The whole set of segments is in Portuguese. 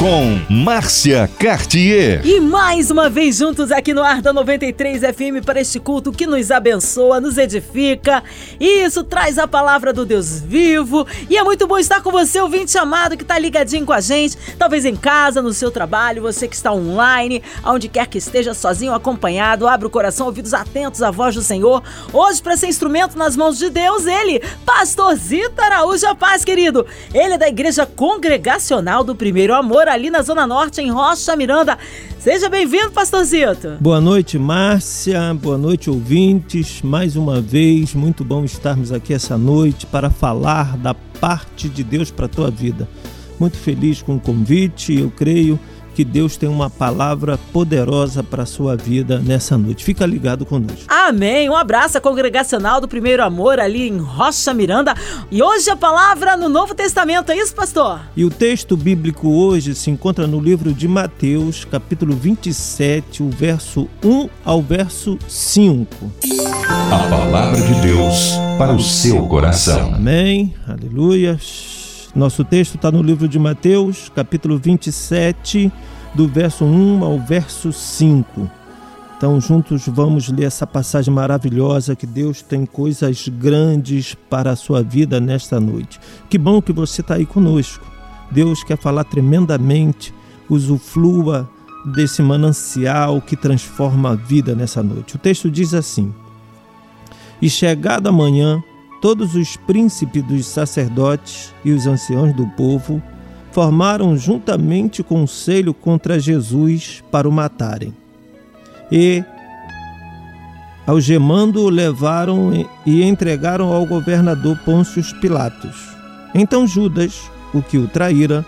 com Márcia Cartier. E mais uma vez juntos aqui no Ar da 93 FM para este culto que nos abençoa, nos edifica. E isso traz a palavra do Deus vivo. E é muito bom estar com você, ouvinte amado, que está ligadinho com a gente, talvez em casa, no seu trabalho, você que está online, aonde quer que esteja sozinho, acompanhado, abre o coração, ouvidos atentos à voz do Senhor. Hoje, para ser instrumento nas mãos de Deus, ele, Pastor Zita Araújo, a paz, querido. Ele é da Igreja Congregacional do Primeiro Amor ali na Zona Norte, em Rocha Miranda. Seja bem-vindo, pastorzito. Boa noite, Márcia. Boa noite, ouvintes. Mais uma vez, muito bom estarmos aqui essa noite para falar da parte de Deus para a tua vida. Muito feliz com o convite, eu creio que Deus tem uma palavra poderosa para a sua vida nessa noite. Fica ligado conosco. Amém. Um abraço à congregacional do Primeiro Amor ali em Rocha Miranda. E hoje a palavra no Novo Testamento, é isso, pastor? E o texto bíblico hoje se encontra no livro de Mateus, capítulo 27, o verso 1 ao verso 5. A palavra de Deus para o seu coração. Amém. Aleluia. Nosso texto está no livro de Mateus, capítulo 27, do verso 1 ao verso 5. Então, juntos vamos ler essa passagem maravilhosa que Deus tem coisas grandes para a sua vida nesta noite. Que bom que você está aí conosco. Deus quer falar tremendamente, usufrua desse manancial que transforma a vida nessa noite. O texto diz assim: E chegada a manhã, todos os príncipes dos sacerdotes e os anciãos do povo formaram juntamente conselho contra Jesus para o matarem. E, algemando-o, levaram e entregaram ao governador Pôncio Pilatos. Então Judas, o que o traíra,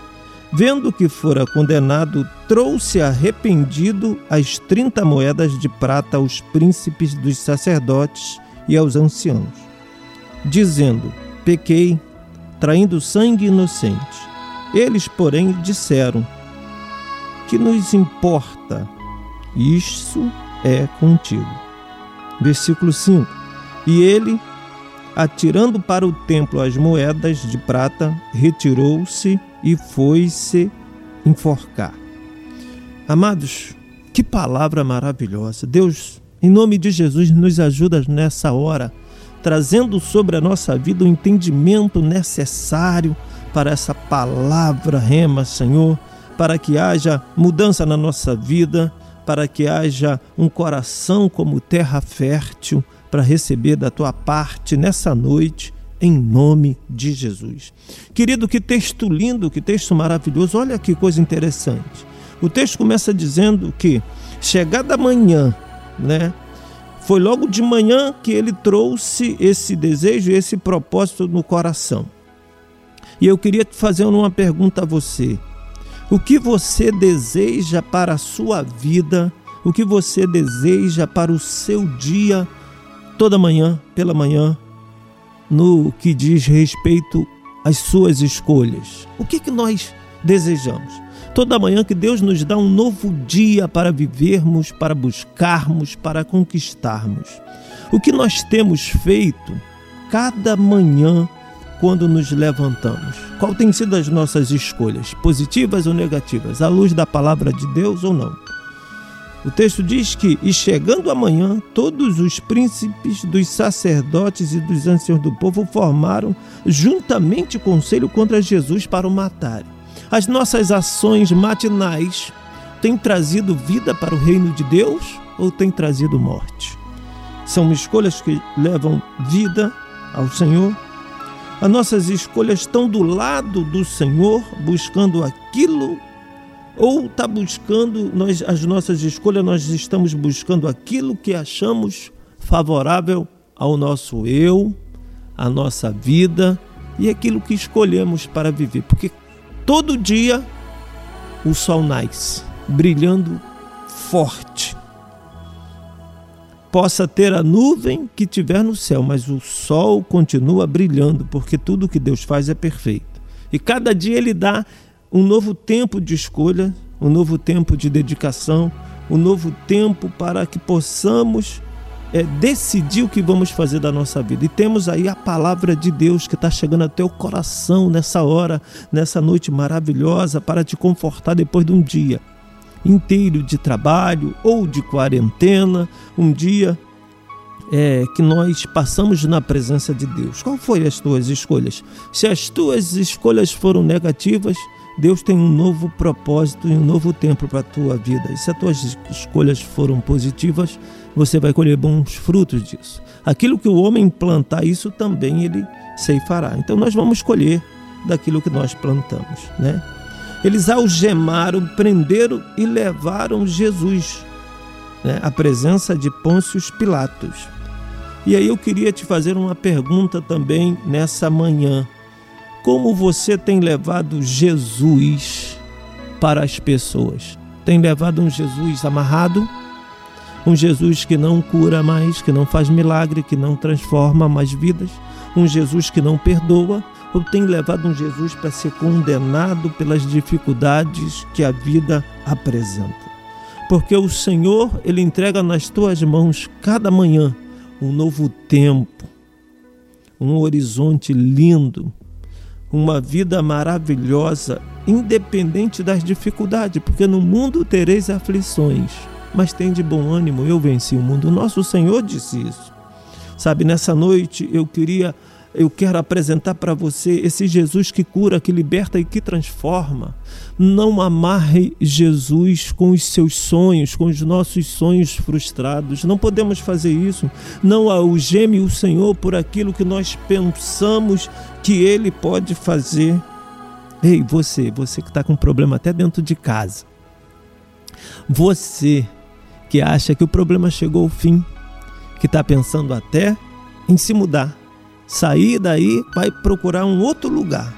vendo que fora condenado, trouxe arrependido as trinta moedas de prata aos príncipes dos sacerdotes e aos anciãos dizendo: Pequei, traindo sangue inocente. Eles, porém, disseram: Que nos importa? Isso é contigo. Versículo 5: E ele, atirando para o templo as moedas de prata, retirou-se e foi-se enforcar. Amados, que palavra maravilhosa! Deus, em nome de Jesus, nos ajuda nessa hora trazendo sobre a nossa vida o entendimento necessário para essa palavra rema, Senhor, para que haja mudança na nossa vida, para que haja um coração como terra fértil para receber da tua parte nessa noite, em nome de Jesus. Querido, que texto lindo, que texto maravilhoso. Olha que coisa interessante. O texto começa dizendo que chegada amanhã, né? Foi logo de manhã que ele trouxe esse desejo, esse propósito no coração. E eu queria te fazer uma pergunta a você. O que você deseja para a sua vida? O que você deseja para o seu dia, toda manhã, pela manhã, no que diz respeito às suas escolhas? O que, que nós desejamos? Toda manhã que Deus nos dá um novo dia para vivermos, para buscarmos, para conquistarmos. O que nós temos feito cada manhã quando nos levantamos? Qual tem sido as nossas escolhas, positivas ou negativas, à luz da palavra de Deus ou não? O texto diz que, e chegando amanhã, todos os príncipes dos sacerdotes e dos anciãos do povo formaram juntamente conselho contra Jesus para o matarem. As nossas ações matinais têm trazido vida para o reino de Deus ou têm trazido morte? São escolhas que levam vida ao Senhor. As nossas escolhas estão do lado do Senhor, buscando aquilo ou está buscando nós as nossas escolhas nós estamos buscando aquilo que achamos favorável ao nosso eu, à nossa vida e aquilo que escolhemos para viver, porque todo dia o sol nasce, brilhando forte. Possa ter a nuvem que tiver no céu, mas o sol continua brilhando, porque tudo que Deus faz é perfeito. E cada dia ele dá um novo tempo de escolha, um novo tempo de dedicação, o novo tempo para que possamos é, decidir o que vamos fazer da nossa vida. E temos aí a palavra de Deus que está chegando até o coração nessa hora, nessa noite maravilhosa, para te confortar depois de um dia inteiro de trabalho ou de quarentena, um dia é, que nós passamos na presença de Deus. Qual foi as tuas escolhas? Se as tuas escolhas foram negativas, Deus tem um novo propósito e um novo tempo para a tua vida. E se as tuas escolhas foram positivas, você vai colher bons frutos disso. Aquilo que o homem plantar, isso também ele ceifará. Então nós vamos colher daquilo que nós plantamos, né? Eles algemaram, prenderam e levaram Jesus né, à presença de Pôncio Pilatos. E aí eu queria te fazer uma pergunta também nessa manhã. Como você tem levado Jesus para as pessoas? Tem levado um Jesus amarrado? Um Jesus que não cura mais, que não faz milagre, que não transforma mais vidas? Um Jesus que não perdoa? ou tem levado um Jesus para ser condenado pelas dificuldades que a vida apresenta. Porque o Senhor, ele entrega nas tuas mãos cada manhã um novo tempo, um horizonte lindo, uma vida maravilhosa, independente das dificuldades, porque no mundo tereis aflições, mas tem de bom ânimo, eu venci o mundo. Nosso Senhor disse isso. Sabe, nessa noite eu queria eu quero apresentar para você esse Jesus que cura, que liberta e que transforma. Não amarre Jesus com os seus sonhos, com os nossos sonhos frustrados. Não podemos fazer isso. Não algeme o Senhor por aquilo que nós pensamos que Ele pode fazer. Ei, você, você que está com problema até dentro de casa. Você que acha que o problema chegou ao fim, que está pensando até em se mudar sair daí, vai procurar um outro lugar.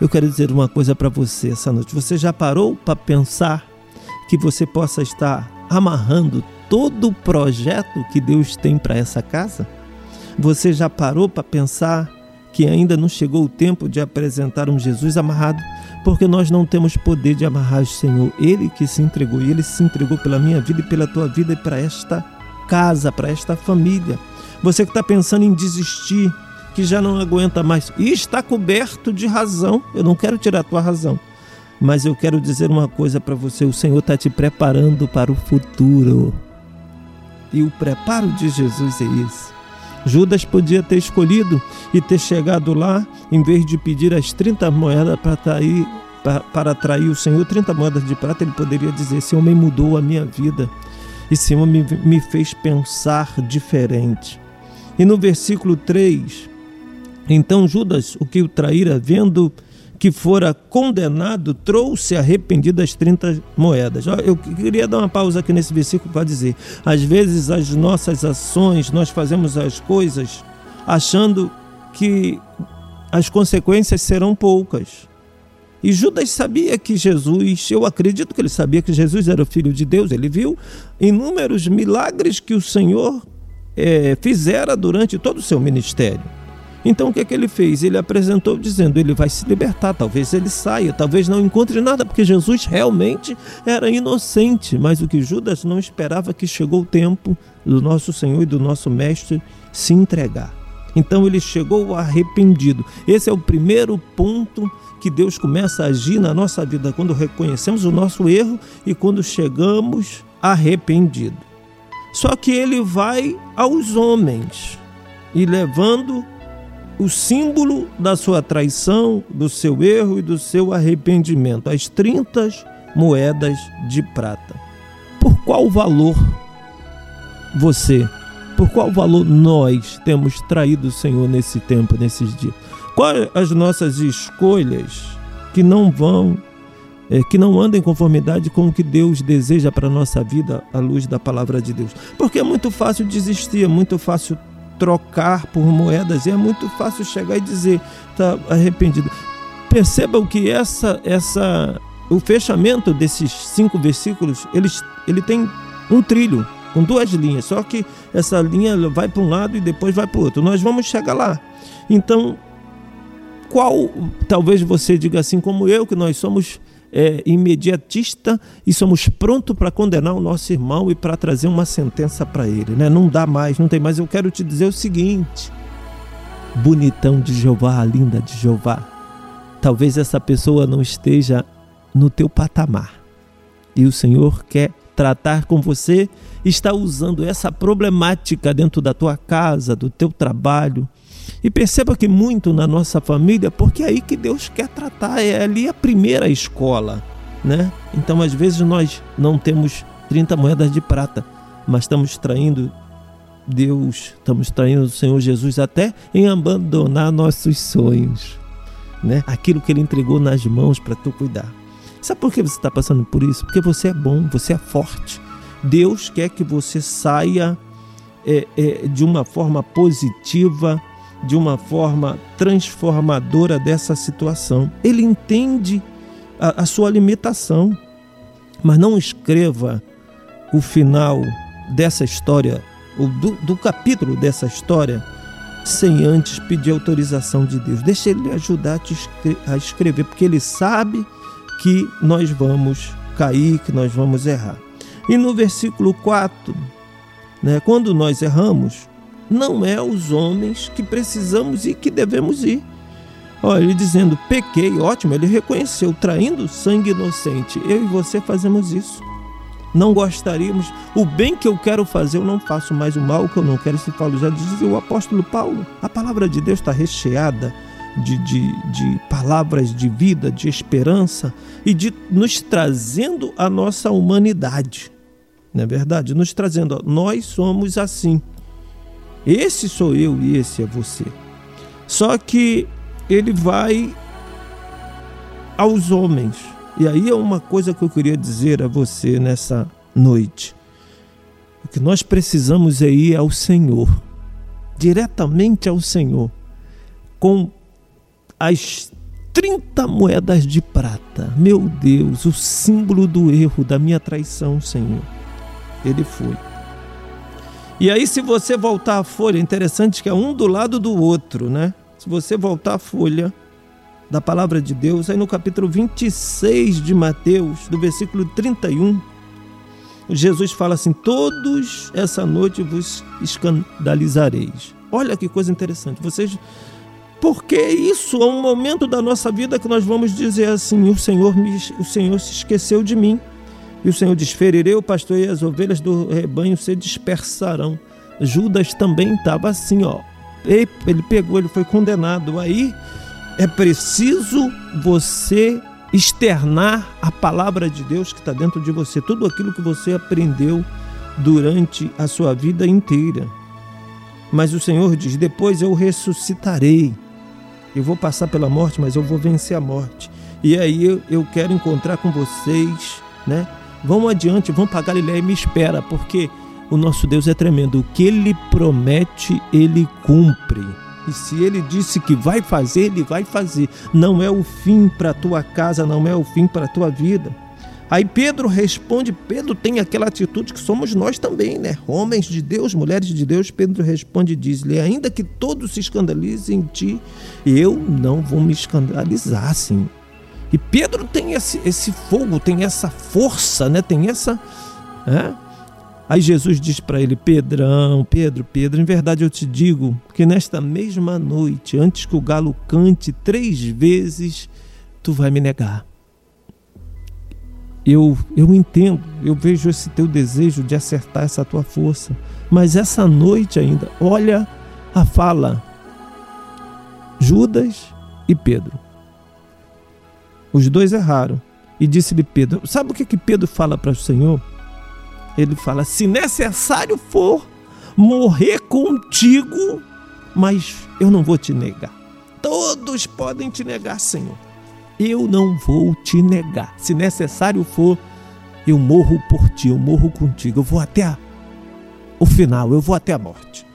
Eu quero dizer uma coisa para você essa noite. Você já parou para pensar que você possa estar amarrando todo o projeto que Deus tem para essa casa? Você já parou para pensar que ainda não chegou o tempo de apresentar um Jesus amarrado? Porque nós não temos poder de amarrar o Senhor. Ele que se entregou, e ele se entregou pela minha vida e pela tua vida e para esta casa, para esta família. Você que está pensando em desistir, que já não aguenta mais e está coberto de razão. Eu não quero tirar a tua razão, mas eu quero dizer uma coisa para você: o Senhor está te preparando para o futuro. E o preparo de Jesus é isso. Judas podia ter escolhido e ter chegado lá, em vez de pedir as 30 moedas para atrair, para, para atrair o Senhor, 30 moedas de prata, ele poderia dizer: Esse homem mudou a minha vida. Esse homem me fez pensar diferente. E no versículo 3, então Judas, o que o traíra, vendo que fora condenado, trouxe arrependido as 30 moedas. Eu queria dar uma pausa aqui nesse versículo para dizer: às vezes as nossas ações, nós fazemos as coisas achando que as consequências serão poucas. E Judas sabia que Jesus, eu acredito que ele sabia que Jesus era o Filho de Deus, ele viu inúmeros milagres que o Senhor é, fizera durante todo o seu ministério. Então o que é que ele fez? Ele apresentou dizendo: ele vai se libertar, talvez ele saia, talvez não encontre nada, porque Jesus realmente era inocente. Mas o que Judas não esperava que chegou o tempo do nosso Senhor e do nosso Mestre se entregar. Então ele chegou arrependido. Esse é o primeiro ponto que Deus começa a agir na nossa vida quando reconhecemos o nosso erro e quando chegamos arrependido. Só que ele vai aos homens e levando o símbolo da sua traição, do seu erro e do seu arrependimento, as 30 moedas de prata. Por qual valor você, por qual valor nós temos traído o Senhor nesse tempo, nesses dias? Quais as nossas escolhas que não vão, é, que não andam em conformidade com o que Deus deseja para a nossa vida à luz da palavra de Deus? Porque é muito fácil desistir, é muito fácil trocar por moedas e é muito fácil chegar e dizer está arrependido. Percebam que essa essa o fechamento desses cinco versículos ele, ele tem um trilho com duas linhas, só que essa linha vai para um lado e depois vai para o outro. Nós vamos chegar lá. Então, qual talvez você diga assim como eu que nós somos é, imediatista e somos prontos para condenar o nosso irmão e para trazer uma sentença para ele. Né? Não dá mais, não tem mais. Eu quero te dizer o seguinte: bonitão de Jeová, linda de Jeová, talvez essa pessoa não esteja no teu patamar e o Senhor quer tratar com você, está usando essa problemática dentro da tua casa, do teu trabalho e perceba que muito na nossa família, porque é aí que Deus quer tratar, é ali a primeira escola, né? Então, às vezes nós não temos 30 moedas de prata, mas estamos traindo Deus, estamos traindo o Senhor Jesus até em abandonar nossos sonhos, né? Aquilo que ele entregou nas mãos para tu cuidar. Sabe por que você está passando por isso? Porque você é bom, você é forte. Deus quer que você saia é, é, de uma forma positiva de uma forma transformadora dessa situação. Ele entende a, a sua limitação, mas não escreva o final dessa história, ou do, do capítulo dessa história, sem antes pedir autorização de Deus. Deixa ele ajudar a escrever, porque ele sabe que nós vamos cair, que nós vamos errar. E no versículo 4, né, quando nós erramos, não é os homens que precisamos e que devemos ir. Olha, ele dizendo, pequei, ótimo, ele reconheceu, traindo sangue inocente. Eu e você fazemos isso. Não gostaríamos, o bem que eu quero fazer, eu não faço mais o mal que eu não quero. Se Paulo já dizia o apóstolo Paulo. A palavra de Deus está recheada de, de, de palavras de vida, de esperança e de nos trazendo a nossa humanidade. Não é verdade? Nos trazendo, nós somos assim. Esse sou eu e esse é você. Só que ele vai aos homens. E aí é uma coisa que eu queria dizer a você nessa noite. O que nós precisamos é ir ao Senhor, diretamente ao Senhor, com as 30 moedas de prata. Meu Deus, o símbolo do erro, da minha traição, Senhor. Ele foi. E aí, se você voltar a folha, interessante que é um do lado do outro, né? Se você voltar a folha da palavra de Deus, aí no capítulo 26 de Mateus, do versículo 31, Jesus fala assim: Todos essa noite vos escandalizareis. Olha que coisa interessante. Vocês. Porque isso é um momento da nossa vida que nós vamos dizer assim: o Senhor, me, o Senhor se esqueceu de mim. E o Senhor diz: Ferirei o pastor e as ovelhas do rebanho se dispersarão. Judas também estava assim, ó. Ele pegou, ele foi condenado. Aí é preciso você externar a palavra de Deus que está dentro de você, tudo aquilo que você aprendeu durante a sua vida inteira. Mas o Senhor diz: depois eu ressuscitarei. Eu vou passar pela morte, mas eu vou vencer a morte. E aí eu, eu quero encontrar com vocês, né? Vamos adiante, vamos para Galiléia e me espera, porque o nosso Deus é tremendo. O que ele promete, ele cumpre. E se ele disse que vai fazer, ele vai fazer. Não é o fim para a tua casa, não é o fim para a tua vida. Aí Pedro responde, Pedro tem aquela atitude que somos nós também, né? Homens de Deus, mulheres de Deus, Pedro responde e diz-lhe, ainda que todos se escandalizem em ti, eu não vou me escandalizar, Senhor. E Pedro tem esse, esse fogo, tem essa força, né? tem essa. É? Aí Jesus diz para ele: Pedrão, Pedro, Pedro, em verdade eu te digo que nesta mesma noite, antes que o galo cante três vezes, tu vai me negar. Eu, eu entendo, eu vejo esse teu desejo de acertar essa tua força, mas essa noite ainda, olha a fala. Judas e Pedro. Os dois erraram. E disse-lhe Pedro: Sabe o que, que Pedro fala para o Senhor? Ele fala: Se necessário for morrer contigo, mas eu não vou te negar. Todos podem te negar, Senhor. Eu não vou te negar. Se necessário for, eu morro por ti, eu morro contigo. Eu vou até a, o final, eu vou até a morte.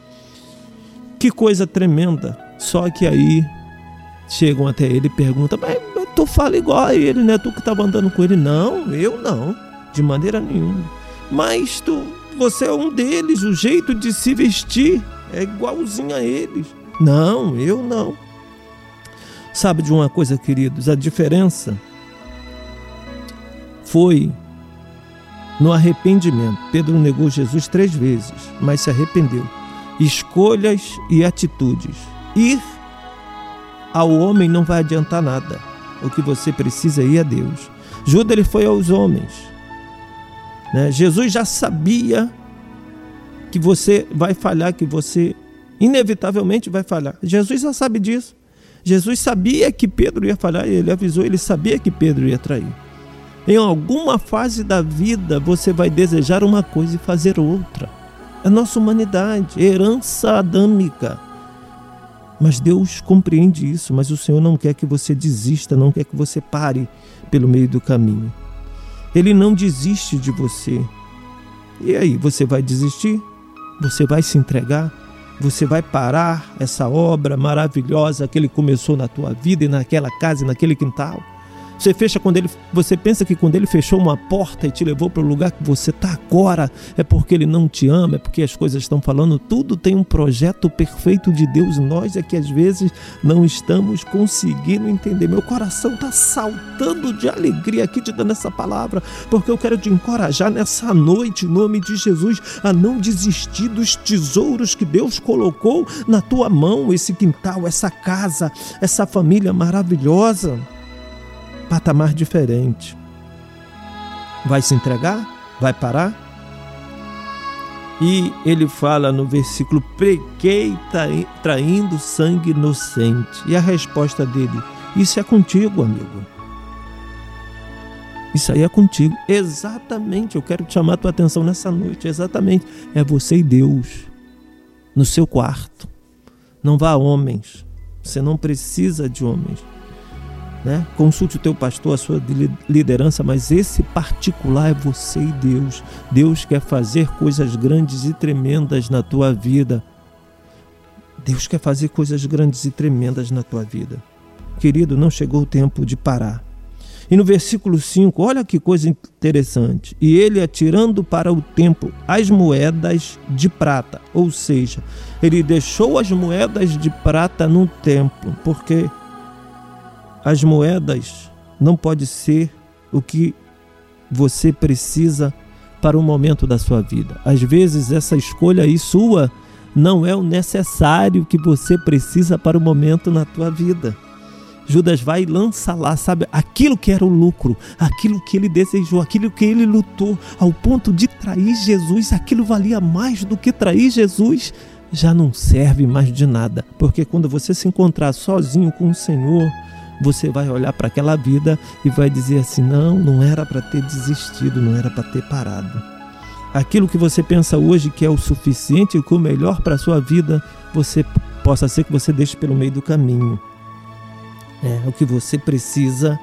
Que coisa tremenda. Só que aí chegam até ele e perguntam: Mas tu fala igual a ele, né? Tu que estava andando com ele. Não, eu não, de maneira nenhuma. Mas tu, você é um deles, o jeito de se vestir é igualzinho a eles. Não, eu não. Sabe de uma coisa, queridos? A diferença foi no arrependimento. Pedro negou Jesus três vezes, mas se arrependeu. Escolhas e atitudes. Ir ao homem não vai adiantar nada. O que você precisa ir a Deus. Judas ele foi aos homens. Né? Jesus já sabia que você vai falhar, que você inevitavelmente vai falhar. Jesus já sabe disso. Jesus sabia que Pedro ia falhar, ele avisou, ele sabia que Pedro ia trair. Em alguma fase da vida você vai desejar uma coisa e fazer outra. É nossa humanidade, é herança adâmica. Mas Deus compreende isso, mas o Senhor não quer que você desista, não quer que você pare pelo meio do caminho. Ele não desiste de você. E aí, você vai desistir? Você vai se entregar? Você vai parar essa obra maravilhosa que ele começou na tua vida e naquela casa e naquele quintal? Você fecha quando ele, você pensa que quando ele fechou uma porta e te levou para o lugar que você está agora, é porque ele não te ama, é porque as coisas estão falando, tudo tem um projeto perfeito de Deus. Nós é que às vezes não estamos conseguindo entender. Meu coração está saltando de alegria aqui te dando essa palavra, porque eu quero te encorajar nessa noite, em nome de Jesus, a não desistir dos tesouros que Deus colocou na tua mão, esse quintal, essa casa, essa família maravilhosa patamar diferente. Vai se entregar? Vai parar? E ele fala no versículo: preguei traindo sangue inocente. E a resposta dele: Isso é contigo, amigo. Isso aí é contigo. Exatamente. Eu quero te chamar a tua atenção nessa noite. Exatamente. É você e Deus. No seu quarto. Não vá a homens. Você não precisa de homens. Né? Consulte o teu pastor, a sua liderança, mas esse particular é você e Deus. Deus quer fazer coisas grandes e tremendas na tua vida. Deus quer fazer coisas grandes e tremendas na tua vida. Querido, não chegou o tempo de parar. E no versículo 5, olha que coisa interessante. E ele atirando para o templo as moedas de prata, ou seja, ele deixou as moedas de prata no templo, porque as moedas não pode ser o que você precisa para o momento da sua vida. Às vezes essa escolha aí sua não é o necessário que você precisa para o momento na tua vida. Judas vai e lança lá, sabe, aquilo que era o lucro, aquilo que ele desejou, aquilo que ele lutou, ao ponto de trair Jesus, aquilo valia mais do que trair Jesus, já não serve mais de nada, porque quando você se encontrar sozinho com o Senhor, você vai olhar para aquela vida e vai dizer assim: não, não era para ter desistido, não era para ter parado. Aquilo que você pensa hoje que é o suficiente e que o melhor para a sua vida, você possa ser que você deixe pelo meio do caminho. É, o que você precisa,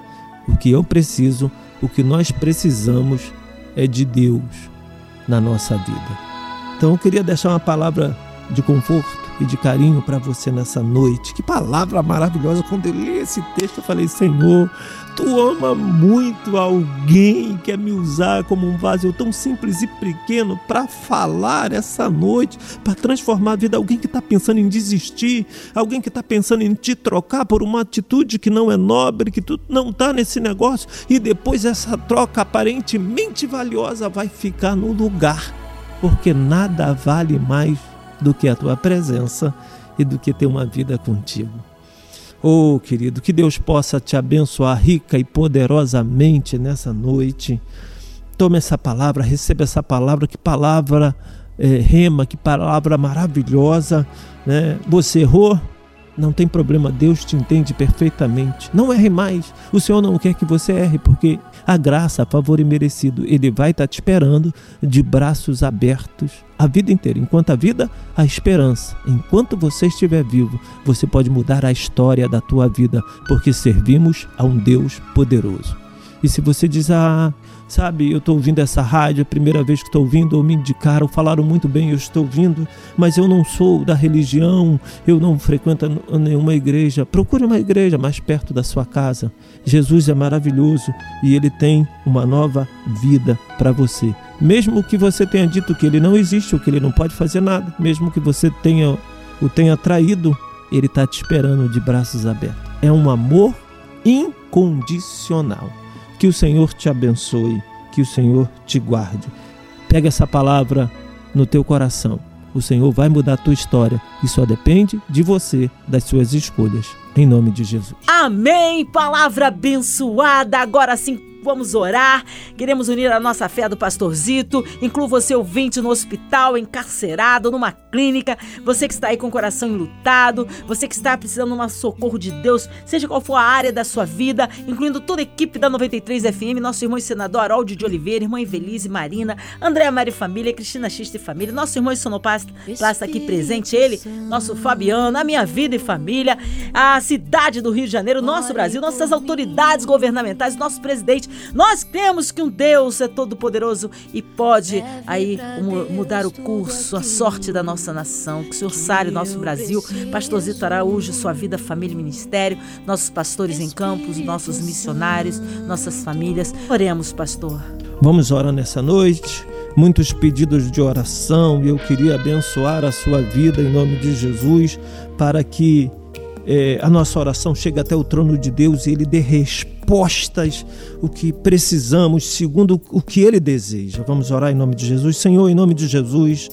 o que eu preciso, o que nós precisamos é de Deus na nossa vida. Então eu queria deixar uma palavra de conforto e de carinho para você nessa noite. Que palavra maravilhosa! Quando eu li esse texto, eu falei: Senhor, tu ama muito alguém, quer me usar como um vaso tão simples e pequeno para falar essa noite, para transformar a vida. Alguém que está pensando em desistir, alguém que está pensando em te trocar por uma atitude que não é nobre, que tu não está nesse negócio, e depois essa troca aparentemente valiosa vai ficar no lugar, porque nada vale mais do que a tua presença e do que ter uma vida contigo. Oh, querido, que Deus possa te abençoar rica e poderosamente nessa noite. Tome essa palavra, receba essa palavra, que palavra é, rema, que palavra maravilhosa. Né? Você errou, não tem problema, Deus te entende perfeitamente. Não erre mais. O Senhor não quer que você erre, porque a graça, a favor imerecido, Ele vai estar te esperando de braços abertos a vida inteira. Enquanto a vida, a esperança. Enquanto você estiver vivo, você pode mudar a história da tua vida, porque servimos a um Deus poderoso. E se você diz, ah, Sabe, eu estou ouvindo essa rádio, é a primeira vez que estou ouvindo, ou me indicaram, falaram muito bem, eu estou ouvindo, mas eu não sou da religião, eu não frequento nenhuma igreja. Procure uma igreja mais perto da sua casa. Jesus é maravilhoso e ele tem uma nova vida para você. Mesmo que você tenha dito que ele não existe, ou que ele não pode fazer nada, mesmo que você tenha o tenha traído, ele está te esperando de braços abertos. É um amor incondicional. Que o Senhor te abençoe, que o Senhor te guarde. Pega essa palavra no teu coração. O Senhor vai mudar a tua história e só depende de você, das suas escolhas. Em nome de Jesus. Amém. Palavra abençoada. Agora sim vamos orar. Queremos unir a nossa fé do pastorzito. Inclua você ouvinte no hospital, encarcerado, numa clínica. Você que está aí com o coração enlutado. Você que está precisando de um socorro de Deus, seja qual for a área da sua vida, incluindo toda a equipe da 93 FM, nosso irmão e senador Haroldo de Oliveira, irmã Evelise Marina, Andréa Mari Família, Cristina Xista e Família, nosso irmão e sonoplasta está aqui presente, ele, nosso Fabiano, a minha vida e família, a cidade do Rio de Janeiro, nosso Brasil, nossas autoridades governamentais, nosso presidente, nós temos que um Deus é todo poderoso e pode aí mudar o curso, a sorte da nossa nação. Que o Senhor sare o nosso Brasil. Pastor Zito Araújo, sua vida, família e ministério, nossos pastores em campos, nossos missionários, nossas famílias. Oremos, pastor. Vamos orar nessa noite muitos pedidos de oração e eu queria abençoar a sua vida em nome de Jesus para que é, a nossa oração chegue até o trono de Deus e Ele dê respostas o que precisamos segundo o que Ele deseja. Vamos orar em nome de Jesus. Senhor, em nome de Jesus,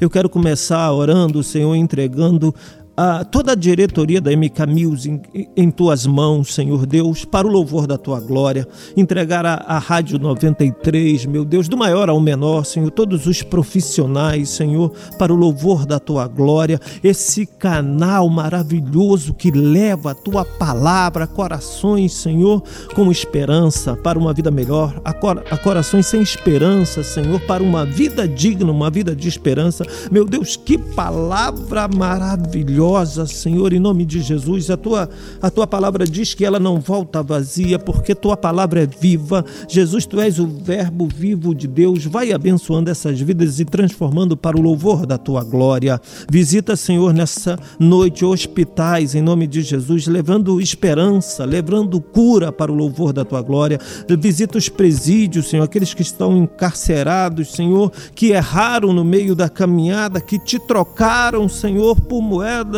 eu quero começar orando, Senhor, entregando a, toda a diretoria da MK Music em, em, tuas mãos, Senhor Deus, para o louvor da tua glória. Entregar a, a Rádio 93, meu Deus, do maior ao menor, Senhor, todos os profissionais, Senhor, para o louvor da tua glória. Esse canal maravilhoso que leva a tua palavra a corações, Senhor, com esperança para uma vida melhor, a, cor, a corações sem esperança, Senhor, para uma vida digna, uma vida de esperança. Meu Deus, que palavra maravilhosa gloriosa, Senhor, em nome de Jesus. A tua, a tua palavra diz que ela não volta vazia, porque tua palavra é viva. Jesus, tu és o Verbo vivo de Deus. Vai abençoando essas vidas e transformando para o louvor da tua glória. Visita, Senhor, nessa noite hospitais, em nome de Jesus, levando esperança, levando cura para o louvor da tua glória. Visita os presídios, Senhor, aqueles que estão encarcerados, Senhor, que erraram no meio da caminhada, que te trocaram, Senhor, por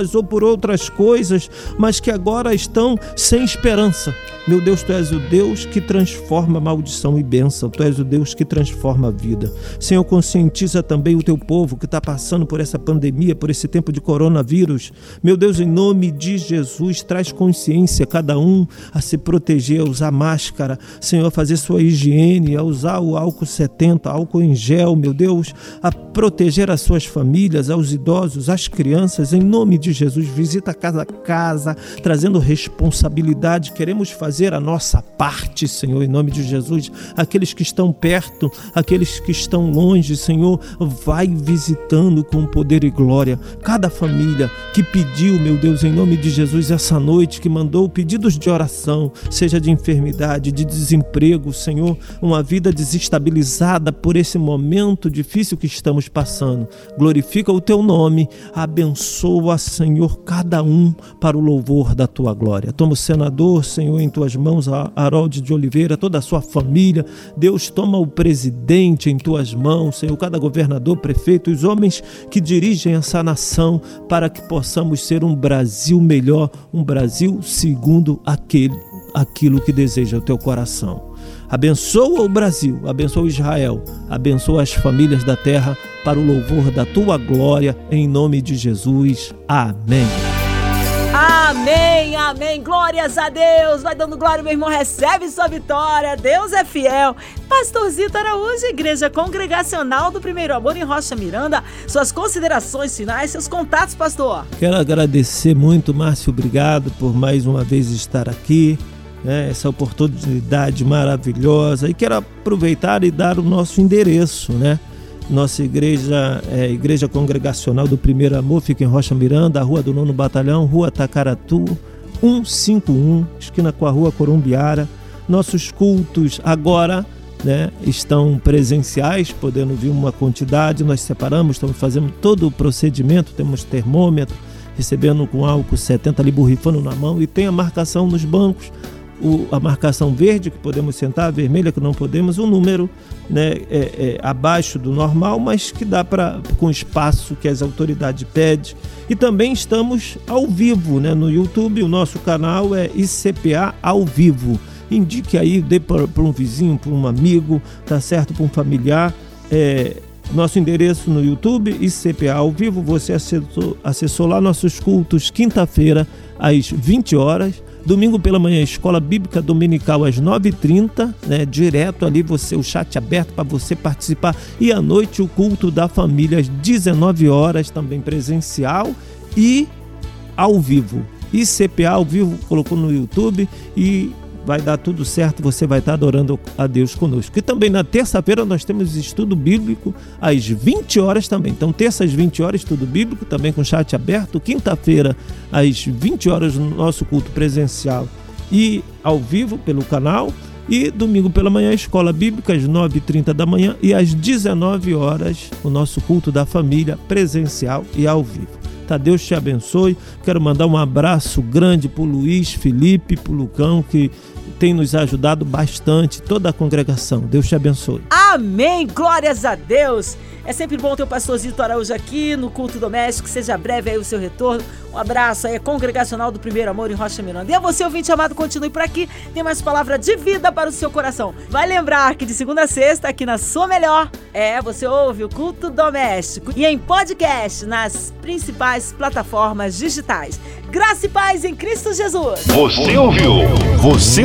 moedas ou por outras coisas, mas que agora estão sem esperança. Meu Deus, tu és o Deus que transforma maldição e bênção, tu és o Deus que transforma a vida. Senhor, conscientiza também o teu povo que está passando por essa pandemia, por esse tempo de coronavírus. Meu Deus, em nome de Jesus, traz consciência cada um a se proteger, a usar máscara, Senhor, a fazer sua higiene, a usar o álcool 70, álcool em gel, meu Deus, a proteger as suas famílias, aos idosos, às crianças, em nome de Jesus. Visita casa casa, trazendo responsabilidade. Queremos fazer a nossa parte, Senhor, em nome de Jesus. Aqueles que estão perto, aqueles que estão longe, Senhor, vai visitando com poder e glória. Cada família que pediu, meu Deus, em nome de Jesus, essa noite, que mandou pedidos de oração, seja de enfermidade, de desemprego, Senhor, uma vida desestabilizada por esse momento difícil que estamos passando. Glorifica o teu nome, abençoa, Senhor, cada um para o louvor da tua glória. Toma o senador, Senhor, em tuas mãos, Harold de Oliveira, toda a sua família. Deus, toma o presidente em tuas mãos, Senhor, cada governador, prefeito, os homens que dirigem essa nação, para que possamos ser um Brasil melhor, um Brasil segundo aquele, aquilo que deseja o teu coração. Abençoa o Brasil, abençoa Israel, abençoa as famílias da terra para o louvor da tua glória, em nome de Jesus. Amém. Amém, amém. Glórias a Deus. Vai dando glória, meu irmão. Recebe sua vitória. Deus é fiel. Pastorzito Araújo, Igreja Congregacional do Primeiro Amor em Rocha Miranda. Suas considerações finais, seus contatos, pastor. Quero agradecer muito, Márcio. Obrigado por mais uma vez estar aqui né, essa oportunidade maravilhosa. E quero aproveitar e dar o nosso endereço, né? Nossa igreja é Igreja Congregacional do Primeiro Amor, fica em Rocha Miranda, Rua do Nono Batalhão, Rua Tacaratu, 151, esquina com a Rua Corumbiara. Nossos cultos agora né, estão presenciais, podendo vir uma quantidade, nós separamos, estamos fazendo todo o procedimento, temos termômetro, recebendo com álcool 70 ali borrifando na mão e tem a marcação nos bancos o, a marcação verde que podemos sentar, a vermelha que não podemos, um número né, é, é, abaixo do normal, mas que dá para com espaço que as autoridades pedem. E também estamos ao vivo né, no YouTube, o nosso canal é ICPA ao vivo. indique aí, dê para um vizinho, para um amigo, tá certo? Para um familiar. É, nosso endereço no YouTube e CPA ao vivo. Você acessou, acessou lá nossos cultos quinta-feira às 20 horas. Domingo pela manhã, Escola Bíblica Dominical às 9h30, né? Direto ali, você, o chat aberto para você participar. E à noite, o culto da família às 19 horas, também presencial e ao vivo. ICPA ao vivo colocou no YouTube e vai dar tudo certo, você vai estar adorando a Deus conosco. E também na terça-feira nós temos estudo bíblico às 20 horas também. Então, terça às 20 horas, estudo bíblico, também com chat aberto. Quinta-feira, às 20 horas, nosso culto presencial e ao vivo pelo canal. E domingo pela manhã, escola bíblica, às 9h30 da manhã e às 19 horas, o nosso culto da família presencial e ao vivo tá? Deus te abençoe. Quero mandar um abraço grande para o Luiz Felipe, para o Lucão, que tem nos ajudado bastante, toda a congregação. Deus te abençoe. Amém! Glórias a Deus! É sempre bom ter o pastor Zito Araújo aqui no culto doméstico. Seja breve aí o seu retorno. Um abraço aí, congregacional do Primeiro Amor em Rocha Miranda. E a você, ouvinte amado, continue por aqui. Tem mais palavra de vida para o seu coração. Vai lembrar que de segunda a sexta, aqui na Sua Melhor, é, você ouve o culto doméstico e em podcast nas principais plataformas digitais. Graça e paz em Cristo Jesus. Você ouviu? Você